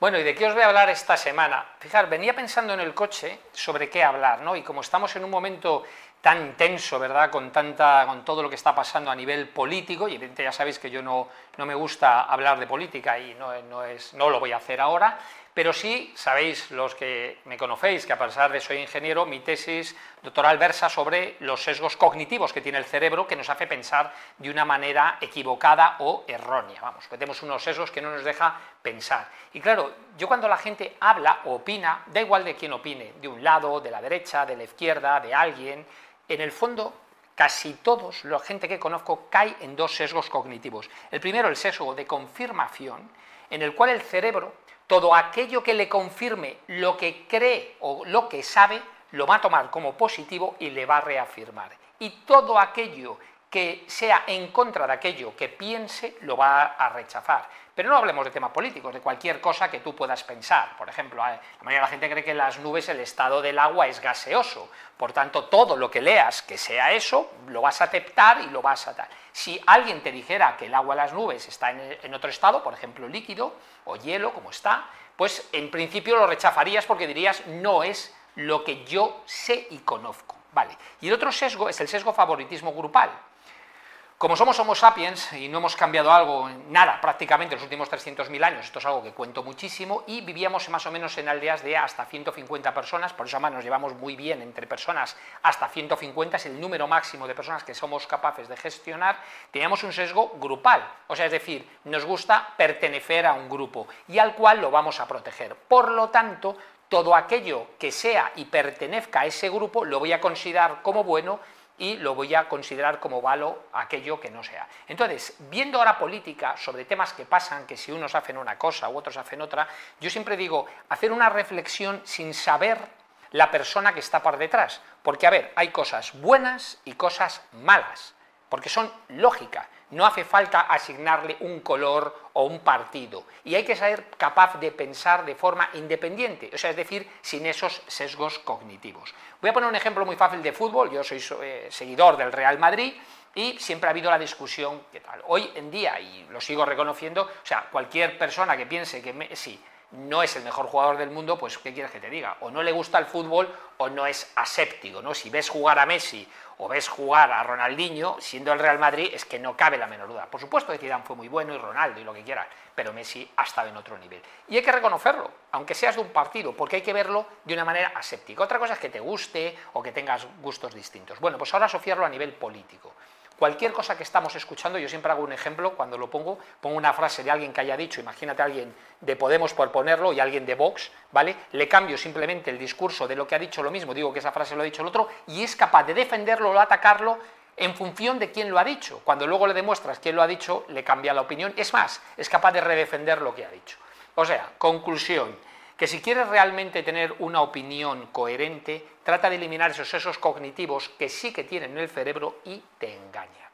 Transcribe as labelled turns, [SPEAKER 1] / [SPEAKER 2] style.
[SPEAKER 1] Bueno, ¿y de qué os voy a hablar esta semana? Fijar, venía pensando en el coche sobre qué hablar, ¿no? Y como estamos en un momento tan intenso, ¿verdad?, con, tanta, con todo lo que está pasando a nivel político, y evidentemente ya sabéis que yo no, no me gusta hablar de política y no, no, es, no lo voy a hacer ahora, pero sí, sabéis los que me conocéis, que a pesar de soy ingeniero, mi tesis doctoral versa sobre los sesgos cognitivos que tiene el cerebro que nos hace pensar de una manera equivocada o errónea. Vamos, que tenemos unos sesgos que no nos deja pensar. Y claro, yo cuando la gente habla o opina, da igual de quién opine, de un lado, de la derecha, de la izquierda, de alguien, en el fondo casi todos, la gente que conozco, cae en dos sesgos cognitivos. El primero, el sesgo de confirmación, en el cual el cerebro todo aquello que le confirme lo que cree o lo que sabe, lo va a tomar como positivo y le va a reafirmar. Y todo aquello que sea en contra de aquello que piense, lo va a rechazar. Pero no hablemos de temas políticos, de cualquier cosa que tú puedas pensar. Por ejemplo, eh, la mayoría de la gente cree que en las nubes el estado del agua es gaseoso. Por tanto, todo lo que leas que sea eso, lo vas a aceptar y lo vas a dar. Si alguien te dijera que el agua de las nubes está en, otro estado, por ejemplo líquido o hielo, como está, pues en principio lo rechazarías porque dirías no es lo que yo sé y conozco. Vale. Y el otro sesgo es el sesgo favoritismo grupal. Como somos Homo sapiens y no hemos cambiado algo, nada prácticamente en los últimos 300.000 años, esto es algo que cuento muchísimo, y vivíamos más o menos en aldeas de hasta 150 personas, por eso además nos llevamos muy bien entre personas hasta 150, es el número máximo de personas que somos capaces de gestionar, teníamos un sesgo grupal, o sea, es decir, nos gusta pertenecer a un grupo y al cual lo vamos a proteger. Por lo tanto, todo aquello que sea y pertenezca a ese grupo lo voy a considerar como bueno y lo voy a considerar como valo aquello que no sea. Entonces, viendo ahora política sobre temas que pasan, que si unos hacen una cosa u otros hacen otra, yo siempre digo, hacer una reflexión sin saber la persona que está por detrás. Porque, a ver, hay cosas buenas y cosas malas, porque son lógicas. No hace falta asignarle un color o un partido. Y hay que ser capaz de pensar de forma independiente, o sea, es decir, sin esos sesgos cognitivos. Voy a poner un ejemplo muy fácil de fútbol. Yo soy eh, seguidor del Real Madrid y siempre ha habido la discusión, ¿qué tal? Hoy en día, y lo sigo reconociendo, o sea, cualquier persona que piense que Messi no es el mejor jugador del mundo, pues ¿qué quieres que te diga? O no le gusta el fútbol o no es aséptico, ¿no? Si ves jugar a Messi o ves jugar a Ronaldinho, siendo el Real Madrid, es que no cabe la menor duda. Por supuesto que Zidane fue muy bueno y Ronaldo y lo que quieras, pero Messi ha estado en otro nivel. Y hay que reconocerlo, aunque seas de un partido, porque hay que verlo de una manera aséptica. Otra cosa es que te guste o que tengas gustos distintos. Bueno, pues ahora asociarlo a nivel político. Cualquier cosa que estamos escuchando, yo siempre hago un ejemplo, cuando lo pongo, pongo una frase de alguien que haya dicho, imagínate a alguien de Podemos por ponerlo y alguien de Vox, ¿vale? Le cambio simplemente el discurso de lo que ha dicho lo mismo, digo que esa frase lo ha dicho el otro, y es capaz de defenderlo o atacarlo en función de quién lo ha dicho. Cuando luego le demuestras quién lo ha dicho, le cambia la opinión. Es más, es capaz de redefender lo que ha dicho. O sea, conclusión, que si quieres realmente tener una opinión coherente, trata de eliminar esos sesos cognitivos que sí que tienen en el cerebro y te engañan.